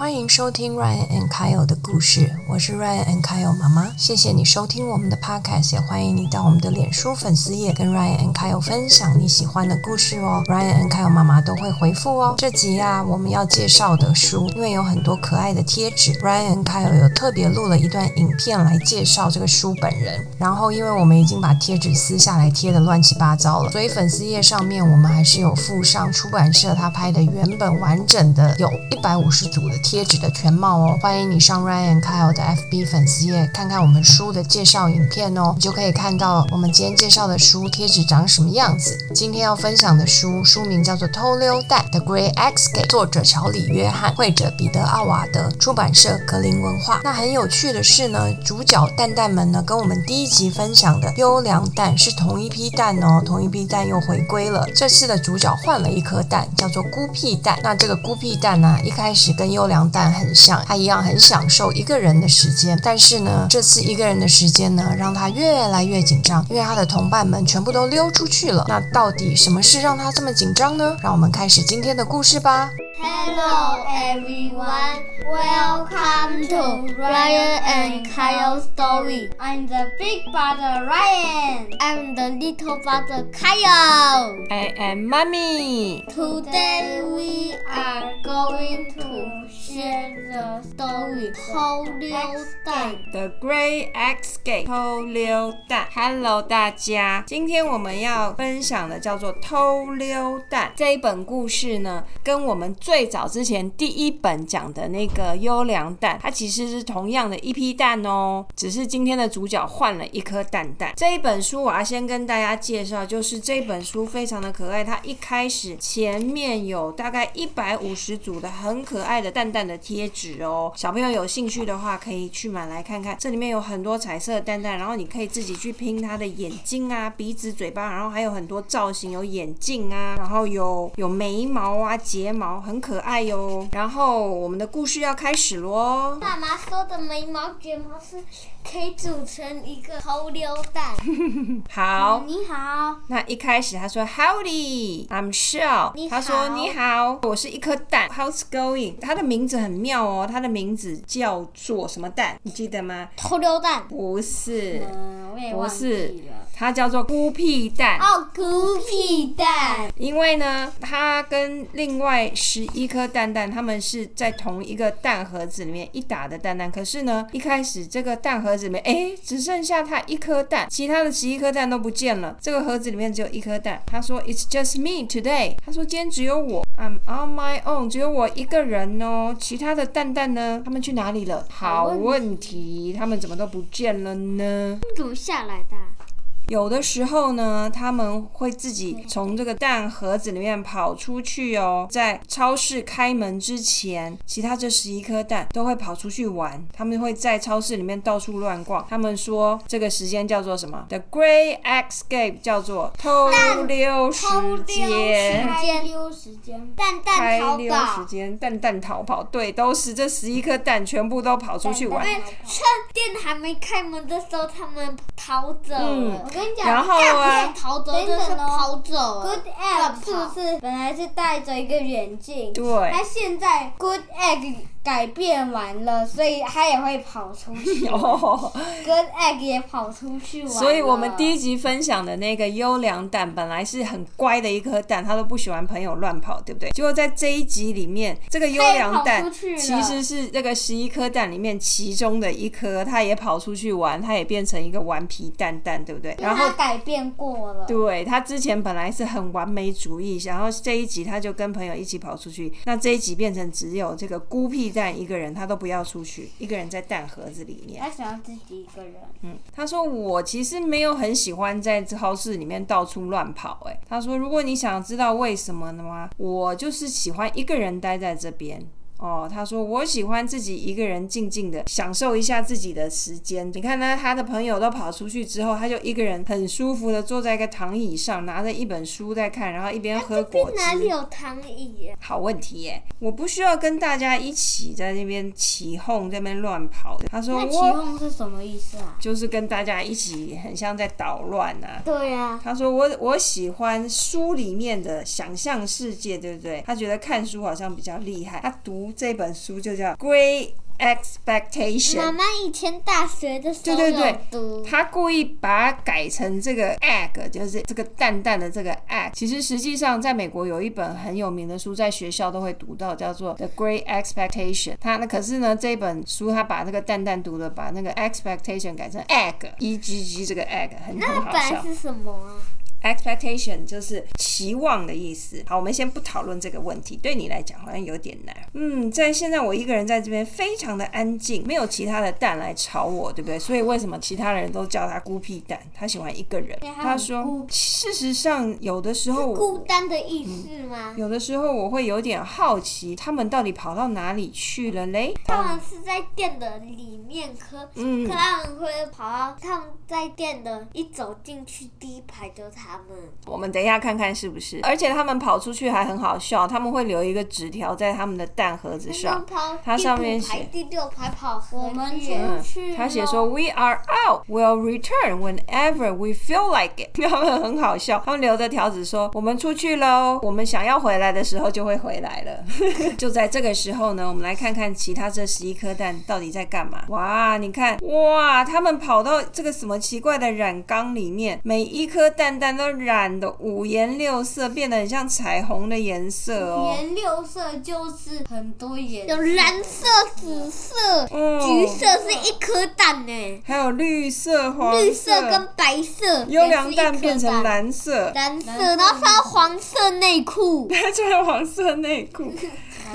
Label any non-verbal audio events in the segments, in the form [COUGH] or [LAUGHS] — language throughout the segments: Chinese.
欢迎收听 Ryan and Kyle 的故事，我是 Ryan and Kyle 妈妈。谢谢你收听我们的 podcast，也欢迎你到我们的脸书粉丝页跟 Ryan and Kyle 分享你喜欢的故事哦。Ryan and Kyle 妈妈都会回复哦。这集啊，我们要介绍的书，因为有很多可爱的贴纸，Ryan and Kyle 有特别录了一段影片来介绍这个书本人。然后，因为我们已经把贴纸撕下来贴的乱七八糟了，所以粉丝页上面我们还是有附上出版社他拍的原本完整的有一百五十组的。贴纸的全貌哦，欢迎你上 Ryan Kyle 的 FB 粉丝页看看我们书的介绍影片哦，你就可以看到我们今天介绍的书贴纸长什么样子。今天要分享的书书名叫做《偷溜蛋》，The Great Escape，作者乔里约翰，绘者彼得奥瓦德，出版社格林文化。那很有趣的是呢，主角蛋蛋们呢跟我们第一集分享的优良蛋是同一批蛋哦，同一批蛋又回归了。这次的主角换了一颗蛋，叫做孤僻蛋。那这个孤僻蛋呢，一开始跟优良但很像，他一样很享受一个人的时间。但是呢，这次一个人的时间呢，让他越来越紧张，因为他的同伴们全部都溜出去了。那到底什么事让他这么紧张呢？让我们开始今天的故事吧。Hello everyone, welcome to Ryan Kyle story. I'm the big brother Ryan. I'm the little brother Kyle. I am mommy. Today we are going to share the story 偷溜蛋 The Great Escape 偷溜蛋。Hello 大家，今天我们要分享的叫做偷溜蛋这一本故事呢，跟我们。最早之前第一本讲的那个优良蛋，它其实是同样的一批蛋哦，只是今天的主角换了一颗蛋蛋。这一本书我要先跟大家介绍，就是这本书非常的可爱，它一开始前面有大概一百五十组的很可爱的蛋蛋的贴纸哦，小朋友有兴趣的话可以去买来看看，这里面有很多彩色的蛋蛋，然后你可以自己去拼它的眼睛啊、鼻子、嘴巴，然后还有很多造型，有眼镜啊，然后有有眉毛啊、睫毛，很。可爱哟，然后我们的故事要开始喽。妈妈说的眉毛睫毛是可以组成一个偷溜蛋。[LAUGHS] 好，你好。那一开始他说 Howdy，I'm Shell。他说你好，我是一颗蛋。How's going？他的名字很妙哦，他的名字叫做什么蛋？你记得吗？偷溜蛋？不是，嗯，我也忘记了。它叫做孤僻蛋哦，孤僻蛋。因为呢，它跟另外十一颗蛋蛋，它们是在同一个蛋盒子里面一打的蛋蛋。可是呢，一开始这个蛋盒子里面，哎，只剩下它一颗蛋，其他的十一颗蛋都不见了。这个盒子里面只有一颗蛋。他说：“It's just me today。”他说：“今天只有我，I'm on my own，只有我一个人哦。其他的蛋蛋呢？他们去哪里了？好问题，他们怎么都不见了呢？怎么下来的？”有的时候呢，他们会自己从这个蛋盒子里面跑出去哦。在超市开门之前，其他这十一颗蛋都会跑出去玩。他们会在超市里面到处乱逛。他们说这个时间叫做什么？The Great Escape，叫做偷溜时间。偷溜时间，蛋蛋逃跑。时间，蛋蛋逃跑。对，都是这十一颗蛋全部都跑出去玩。趁店还没开门的时候，他们逃走了。然后啊，逃走就是跑走。Good egg 是不是本来是戴着一个眼镜？对。他现在 Good egg。改变完了，所以他也会跑出去。[LAUGHS] 跟 egg 也跑出去玩。所以我们第一集分享的那个优良蛋，本来是很乖的一颗蛋，它都不喜欢朋友乱跑，对不对？结果在这一集里面，这个优良蛋其实是这个十一颗蛋里面其中的一颗，它也跑出去玩，它也变成一个顽皮蛋蛋，对不对？然后改变过了。对，它之前本来是很完美主义，然后这一集他就跟朋友一起跑出去，那这一集变成只有这个孤僻。蛋一个人，他都不要出去，一个人在蛋盒子里面。他想要自己一个人。嗯，他说我其实没有很喜欢在超市里面到处乱跑。哎，他说如果你想知道为什么的话，我就是喜欢一个人待在这边。哦，他说我喜欢自己一个人静静的享受一下自己的时间。你看呢，他的朋友都跑出去之后，他就一个人很舒服的坐在一个躺椅上，拿着一本书在看，然后一边喝果汁。哪里有躺椅？好问题耶！我不需要跟大家一起在那边起哄，在那边乱跑的。他说我起哄是什么意思啊？就是跟大家一起，很像在捣乱啊。对呀。他说我我喜欢书里面的想象世界，对不对？他觉得看书好像比较厉害，他读。书，这本书就叫《Great Expectation》。妈妈以前大学的时候对对对他故意把它改成这个 egg，就是这个蛋蛋的这个 egg。其实实际上，在美国有一本很有名的书，在学校都会读到，叫做《The Great Expectation》。它那可是呢，这本书它把那个蛋蛋读的，把那个 expectation 改成 egg，e g g 这个 egg 很那很好笑。本来是什么啊？Expectation 就是期望的意思。好，我们先不讨论这个问题，对你来讲好像有点难。嗯，在现在我一个人在这边非常的安静，没有其他的蛋来吵我，对不对？所以为什么其他人都叫他孤僻蛋？他喜欢一个人。他说，事实上有的时候孤单的意思吗？有的时候我会有点好奇，他们到底跑到哪里去了嘞？他们是在店的里面，可嗯可他们会跑到他们在店的一走进去第一排就是他们。我们等一下看看是不是。而且他们跑出去还很好笑，他们会留一个纸条在他们的蛋盒子上。跑它上面写第六排跑我们远出去他写说 We are out, we'll return whenever we feel like it。[LAUGHS] 他们很好笑，他们留着条子说我们出去喽，我们想要回来的时候就会回来了。[LAUGHS] 就在这个时候呢，我们来看看其他这十一颗蛋到底在干嘛。哇，你看，哇，他们跑到这个什么奇怪的染缸里面，每一颗蛋蛋都染的五颜六色，变得很像彩虹的颜色哦。五颜六色就是很多颜有蓝色、紫色、嗯。橘色是一颗蛋呢，还有绿色、黄绿色跟白色优良蛋变成蓝色，蓝色，然后穿黄色内裤。[LAUGHS] 他穿黄色内裤，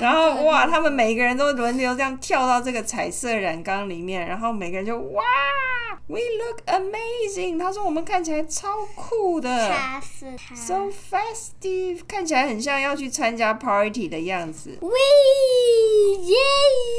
然后哇，他们每个人都轮流这样跳到这个彩色染缸里面，然后每个人就哇，We look amazing。他说我们看起来超酷的他是他。，so festive，看起来很像要去参加 party 的样子。We 耶！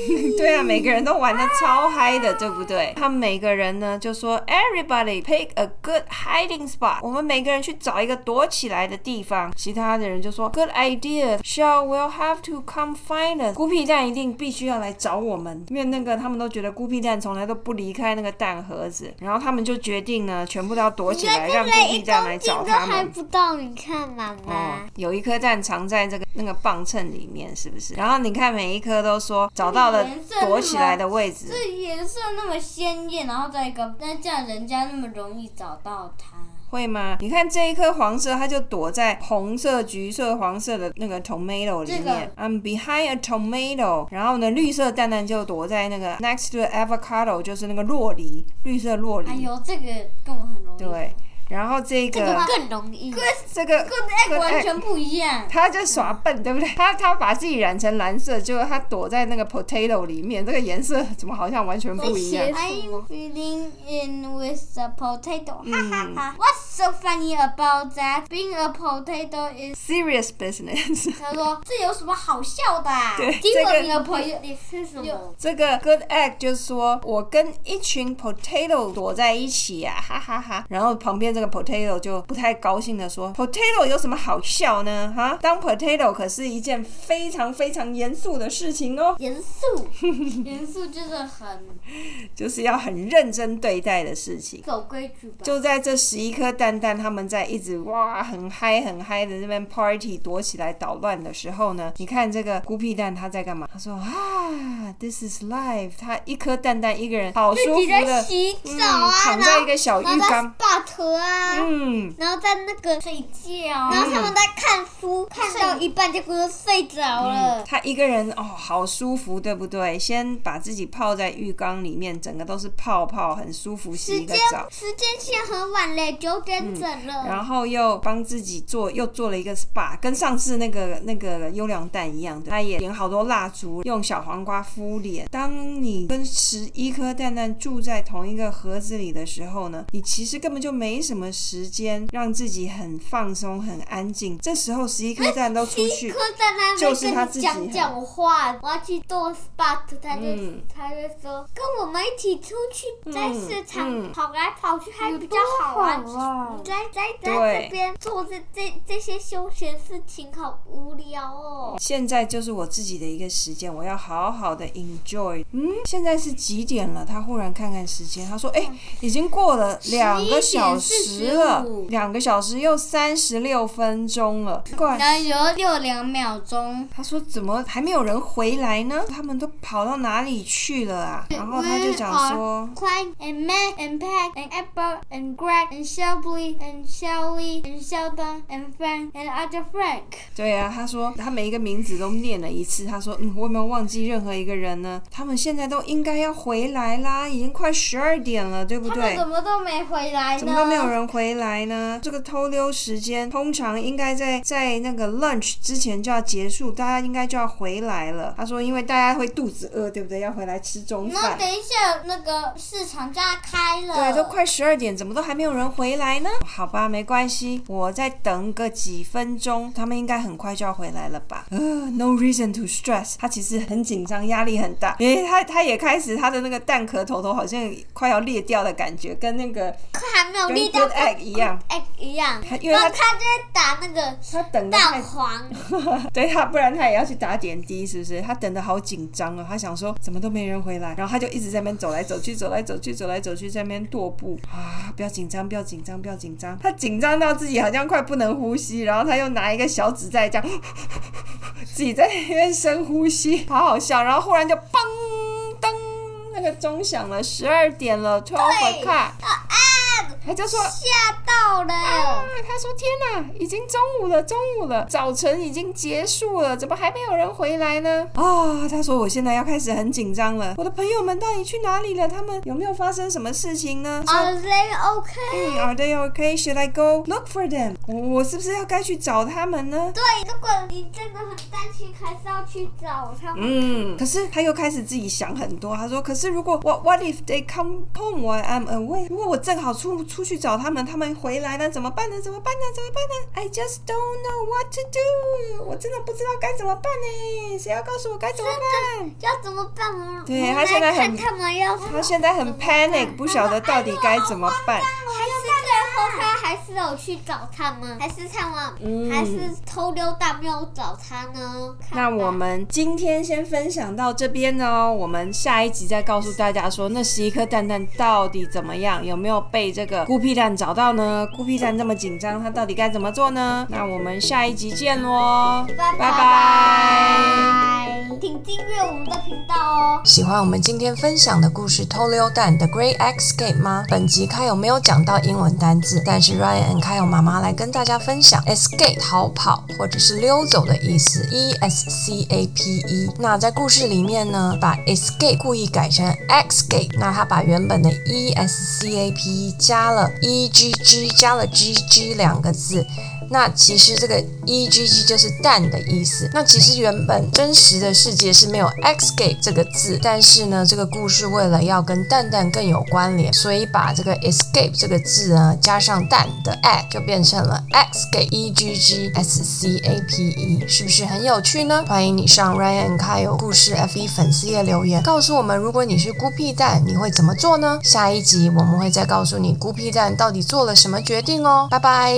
[LAUGHS] 对啊，每个人都玩的超嗨的，对不对？他们每个人呢就说，Everybody pick a good hiding spot。我们每个人去找一个躲起来的地方。其他的人就说，Good idea. Shall we'll have to come find。孤僻蛋一定必须要来找我们，因为那个他们都觉得孤僻蛋从来都不离开那个蛋盒子，然后他们就决定呢，全部都要躲起来，让孤僻蛋来找他们。还不到，你看妈哦妈，，有一颗蛋藏在这个那个磅秤里面，是不是？然后你看每一颗都说找到了躲起来的位置。这颜色那么鲜艳，然后再一个，那这样人家那么容易找到它。会吗？你看这一颗黄色，它就躲在红色、橘色、黄色的那个 tomato 里这面。I'm behind a tomato。然后呢，绿色蛋蛋就躲在那个 next to avocado，就是那个洛梨，绿色洛梨。哎呦，这个跟我很容易。对，然后这个这个更容易。这个跟 egg 完全不一样。他就耍笨，对不对？他他把自己染成蓝色，结果他躲在那个 potato 里面，这个颜色怎么好像完全不一样？I'm filling in with the potato. 嗯哈哈哈。What's so funny about that? Being a potato is？Serious business。[LAUGHS] 他说这有什么好笑的、啊？[LAUGHS] 对结果这个你的朋友你是什么？这个 good egg 就是说我跟一群 potato 躲在一起呀、哈哈哈然后旁边这个 potato 就不太高兴的说，potato 有什么好笑呢？哈，当 potato 可是一件非常非常严肃的事情哦，严肃，[LAUGHS] 严肃就是很就是要很认真对待的事情。走规矩吧。就在这十一颗蛋蛋，他们在一直哇很嗨很嗨的那边 party 躲起来捣乱的时候呢，你看这个孤僻蛋他在干嘛？他说啊，this is life。他一颗蛋蛋一个人好舒服的，洗澡嗯啊，躺在一个小浴缸，spot 啊，嗯，然后在那个睡觉。然后他们在看书，看到一半结果就睡着了。他一个人哦，好舒服，对不对？先把自己泡在浴缸里面，整个都是泡泡，很舒服，洗时间一个澡。时间线很晚嘞，九点整了。然后又帮自己做，又做了一个 SPA，跟上次那个那个优良蛋一样的，他也点好多蜡烛，用小黄瓜敷脸。当你跟十一颗蛋蛋住在同一个盒子里的时候呢，你其实根本就没什么时间让自己很放松、很安静。这时候十一颗蛋都出去 [LAUGHS] 就是他自己讲讲话，我要去做 spot，他就、嗯他就说跟我们一起出去，在市场嗯跑来跑去还比较好玩。你在在在这边做这这这些休闲事情，好无聊哦。现在就是我自己的一个时间，我要好好的 enjoy。嗯，现在是几点了？他忽然看看时间，他说：“哎、已经过了两个小小时了，两个小时又三十六分钟了，怪。然后有六两秒钟。他说：“怎么还没有人回来呢？他们都跑到哪里去了啊？”然后他就讲说 Clyde and Matt and Pat and Apple and Greg and Shelby and Shelly and Sheldon and Frank and other Frank.：“ 对啊，他说他每一个名字都念了一次。他说：‘嗯，我有没有忘记任何一个人呢？他们现在都应该要回来啦，已经快十二点了，对不对？’怎么都没回来呢？怎么都没有人回来呢？这个偷溜时间通常应该在在那个 lunch 之前就要结束，大家应该就要回来了。他说，因为大家会肚子饿，对不对？要回来吃中饭。那等一下，那个市场就要开了。对，都快十二点，怎么都还没有人回来呢？好吧，没关系，我再等个几分钟，他们应该很快就要回来了吧？呃，no reason to stress。他其实很紧张，压力很大，因为他他也开始他的那个蛋壳头头好像快要裂掉的感觉，跟那个快还没有跟力到 good egg 一样。egg 一样，因为他他就在打那个他等蛋黄，[LAUGHS] 对他，不然他也要去打点滴，是不是？他等的好紧张哦，他想说怎么都没人回来，然后他就一直在那边走来走去，走来走去，走来走去，在那边踱步啊！不要紧张，不要紧张，不要紧张。他紧张到自己好像快不能呼吸，然后他又拿一个小纸在这样，[LAUGHS] 自己在那边深呼吸，好好笑。然后忽然就嘣噔，那个钟响了，十二点了，twelve 对 o'clock，啊，他就说。吓到了。啊！他说：“天哪，已经中午了，中午了，早晨已经结束了，怎么还没有人回来呢？”啊！他说：“我现在要开始很紧张了，我的朋友们到底去哪里了？他们有没有发生什么事情呢？” Are they okay？嗯，Are they okay? Should I go look for them？我我是不是要该去找他们呢？对，如果你真的很担心，还是要去找他们。嗯，可是他又开始自己想很多。他说：“可是如果 What What if they come home while I'm away？如果我正好出出去找他们，他们回来了，怎么办呢？怎么办呢？怎么办呢？I just don't know what to do。我真的不知道该怎么办呢？谁要告诉我该怎么办？要怎么办？我对他现在很他他现在很 panic，不晓得到底该怎么办。还是最后他还是有去找他们，还是他们、嗯还是偷溜达没有找他呢？那我们今天先分享到这边哦，我们下一集再告诉大家说，那十一颗蛋蛋到底怎么样，有没有被这个孤僻蛋找到呢？孤僻蛋这么紧张，他到底该怎么做呢？那我们下一集见喽，拜拜拜请订阅我们的频道哦。喜欢我们今天分享的故事《偷溜蛋》的 Great Escape 吗？本集开有没有讲到英文单字，但是 Ryan 和 Kyle 妈妈来跟大家分享 escape 逃跑或者是溜走的意思，E S C A P E。那在故事里面呢，把 escape 故意改成 escape，那他把原本的 E S C A P E 加了 E G G，加了 G G 两个字。那其实这个 e g g 就是蛋的意思。那其实原本真实的世界是没有 escape 这个字，但是呢，这个故事为了要跟蛋蛋更有关联，所以把这个 escape 这个字呢加上蛋的 a 就变成了 escape e g g s c a p e，是不是很有趣呢？欢迎你上 Ryan Kyle 故事 F 1粉丝页留言，告诉我们如果你是孤僻蛋，你会怎么做呢？下一集我们会再告诉你孤僻蛋到底做了什么决定哦。拜拜。